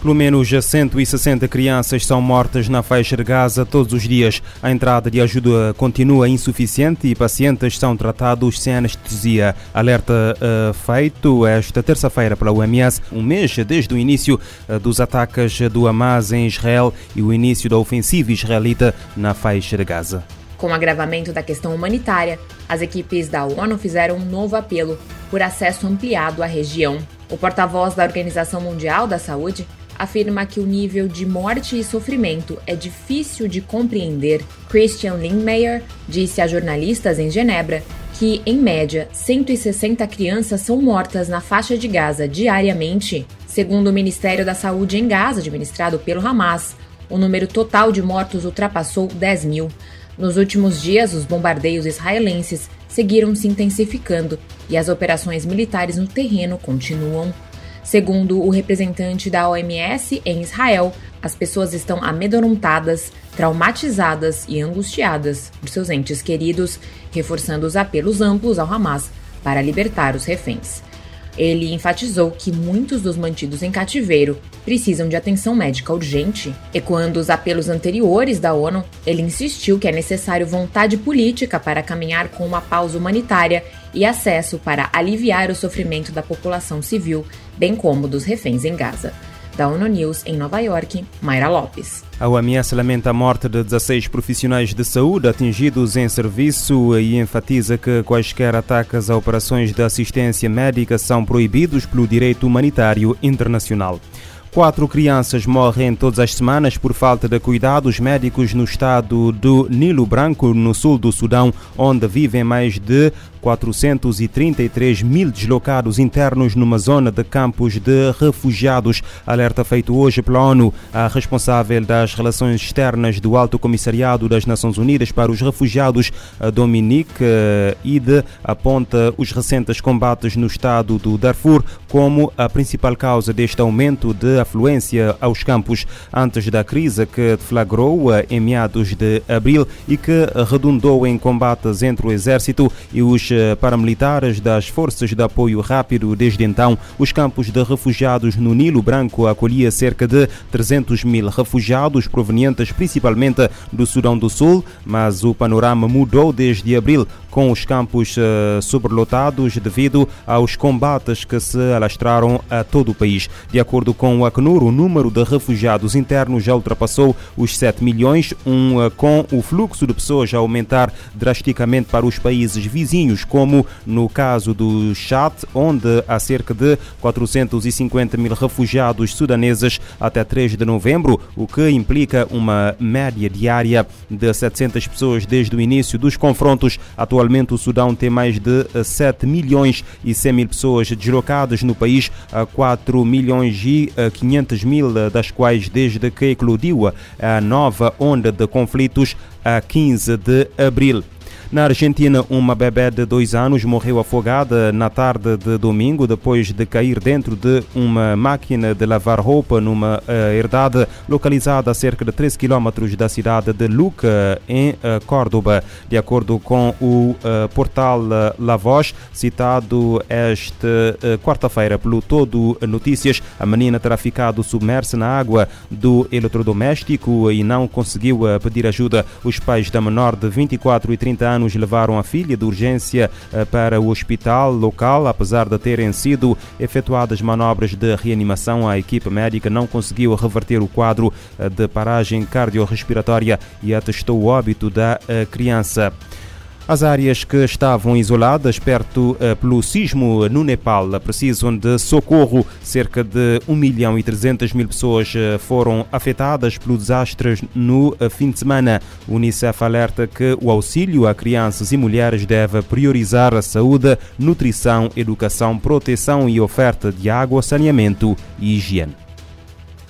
Pelo menos 160 crianças são mortas na faixa de Gaza todos os dias. A entrada de ajuda continua insuficiente e pacientes são tratados sem anestesia. Alerta uh, feito esta terça-feira pela OMS, um mês desde o início uh, dos ataques do Hamas em Israel e o início da ofensiva israelita na faixa de Gaza. Com o agravamento da questão humanitária, as equipes da ONU fizeram um novo apelo por acesso ampliado à região. O porta-voz da Organização Mundial da Saúde afirma que o nível de morte e sofrimento é difícil de compreender. Christian Lindmeier disse a jornalistas em Genebra que, em média, 160 crianças são mortas na faixa de Gaza diariamente. Segundo o Ministério da Saúde em Gaza, administrado pelo Hamas, o número total de mortos ultrapassou 10 mil. Nos últimos dias, os bombardeios israelenses seguiram se intensificando e as operações militares no terreno continuam. Segundo o representante da OMS em Israel, as pessoas estão amedrontadas, traumatizadas e angustiadas por seus entes queridos, reforçando os apelos amplos ao Hamas para libertar os reféns. Ele enfatizou que muitos dos mantidos em cativeiro precisam de atenção médica urgente. Ecoando os apelos anteriores da ONU, ele insistiu que é necessário vontade política para caminhar com uma pausa humanitária e acesso para aliviar o sofrimento da população civil, bem como dos reféns em Gaza. Da ONU News em Nova York, Mayra Lopes. A OMS lamenta a morte de 16 profissionais de saúde atingidos em serviço e enfatiza que quaisquer ataques a operações de assistência médica são proibidos pelo direito humanitário internacional. Quatro crianças morrem todas as semanas por falta de cuidados médicos no estado do Nilo Branco, no sul do Sudão, onde vivem mais de 433 mil deslocados internos numa zona de campos de refugiados. Alerta feito hoje pela ONU. A responsável das relações externas do Alto Comissariado das Nações Unidas para os Refugiados, Dominique eh, Ide, aponta os recentes combates no estado do Darfur como a principal causa deste aumento de afluência aos campos antes da crise que deflagrou eh, em meados de abril e que redundou em combates entre o exército e os eh, paramilitares das Forças de Apoio Rápido. Desde então, os campos de refugiados no Nilo Branco acolhia cerca de 300 mil refugiados provenientes principalmente do Sudão do Sul, mas o panorama mudou desde abril, com os campos uh, sobrelotados devido aos combates que se alastraram a todo o país. De acordo com o Acnur, o número de refugiados internos já ultrapassou os 7 milhões, um, uh, com o fluxo de pessoas a aumentar drasticamente para os países vizinhos, como no caso do Chad, onde há cerca de 450 mil refugiados sudaneses até 3 de novembro, o que implica uma média diária de 700 pessoas desde o início dos confrontos atuais Atualmente o Sudão tem mais de 7 milhões e 100 mil pessoas deslocadas no país, 4 milhões e 500 mil das quais desde que eclodiu a nova onda de conflitos a 15 de abril. Na Argentina, uma bebê de dois anos morreu afogada na tarde de domingo depois de cair dentro de uma máquina de lavar roupa numa uh, herdade localizada a cerca de 13 quilómetros da cidade de Luca, em uh, Córdoba. De acordo com o uh, portal La Voz, citado esta quarta-feira pelo Todo Notícias, a menina terá ficado submersa na água do eletrodoméstico e não conseguiu pedir ajuda. Os pais da menor de 24 e 30 anos anos levaram a filha de urgência eh, para o hospital local. Apesar de terem sido efetuadas manobras de reanimação, a equipe médica não conseguiu reverter o quadro eh, de paragem cardiorrespiratória e atestou o óbito da eh, criança. As áreas que estavam isoladas perto uh, pelo sismo no Nepal precisam de socorro. Cerca de 1 milhão e 300 mil pessoas uh, foram afetadas pelo desastre no uh, fim de semana. O Unicef alerta que o auxílio a crianças e mulheres deve priorizar a saúde, nutrição, educação, proteção e oferta de água, saneamento e higiene.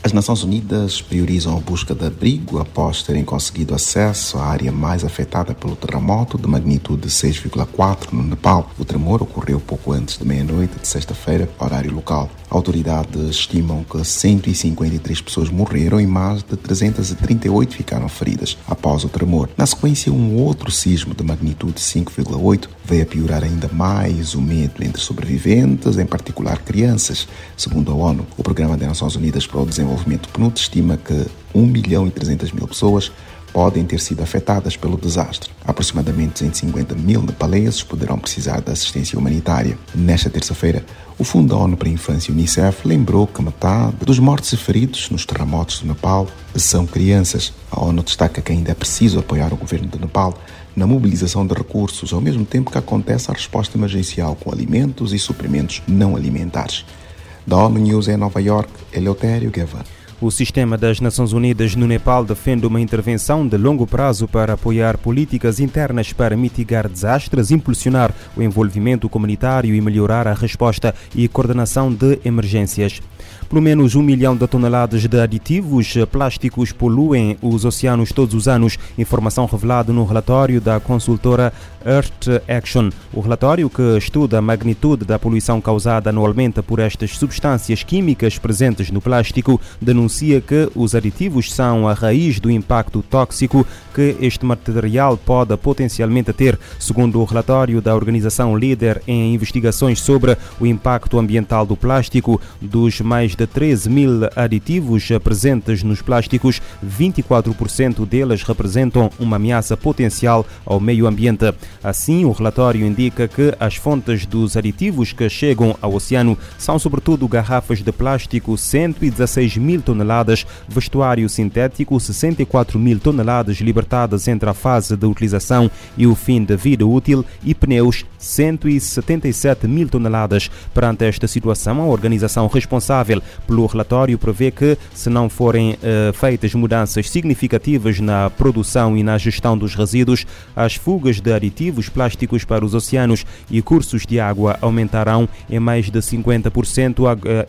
As Nações Unidas priorizam a busca de abrigo após terem conseguido acesso à área mais afetada pelo terremoto de magnitude 6,4 no Nepal. O tremor ocorreu pouco antes de meia-noite de sexta-feira, horário local. Autoridades estimam que 153 pessoas morreram e mais de 338 ficaram feridas após o tremor. Na sequência, um outro sismo de magnitude 5,8 veio a piorar ainda mais o medo entre sobreviventes, em particular crianças. Segundo a ONU, o Programa das Nações Unidas para o Desenvolvimento PNUD estima que 1 milhão e 300 mil pessoas podem ter sido afetadas pelo desastre. Aproximadamente 250 mil nepaleses poderão precisar de assistência humanitária. Nesta terça-feira, o Fundo da ONU para a Infância, UNICEF, lembrou que metade dos mortos e feridos nos terremotos do Nepal são crianças. A ONU destaca que ainda é preciso apoiar o governo do Nepal na mobilização de recursos, ao mesmo tempo que acontece a resposta emergencial com alimentos e suprimentos não alimentares. Da ONU News em Nova York, Eleutério Guevara. O sistema das Nações Unidas no Nepal defende uma intervenção de longo prazo para apoiar políticas internas para mitigar desastres, impulsionar o envolvimento comunitário e melhorar a resposta e coordenação de emergências. Pelo menos um milhão de toneladas de aditivos plásticos poluem os oceanos todos os anos, informação revelada no relatório da consultora Earth Action. O relatório, que estuda a magnitude da poluição causada anualmente por estas substâncias químicas presentes no plástico, denuncia que os aditivos são a raiz do impacto tóxico que este material pode potencialmente ter, segundo o relatório da organização líder em investigações sobre o impacto ambiental do plástico, dos mais de 13 mil aditivos presentes nos plásticos, 24% deles representam uma ameaça potencial ao meio ambiente. Assim, o relatório indica que as fontes dos aditivos que chegam ao oceano são sobretudo garrafas de plástico, 116 mil toneladas, vestuário sintético, 64 mil toneladas libertadas entre a fase de utilização e o fim da vida útil e pneus, 177 mil toneladas. Perante esta situação, a organização responsável pelo relatório prevê que, se não forem uh, feitas mudanças significativas na produção e na gestão dos resíduos, as fugas de aditivos plásticos para os oceanos e cursos de água aumentarão em mais de 50%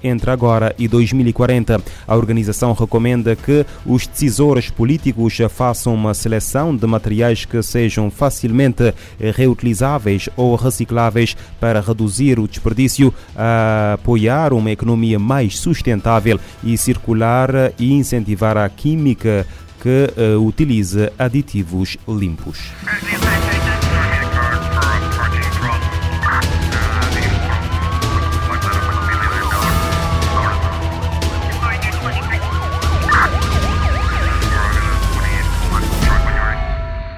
entre agora e 2040. A organização recomenda que os decisores políticos façam uma seleção de materiais que sejam facilmente reutilizáveis ou recicláveis para reduzir o desperdício, apoiar uma economia mais sustentável e circular e incentivar a química que uh, utiliza aditivos limpos.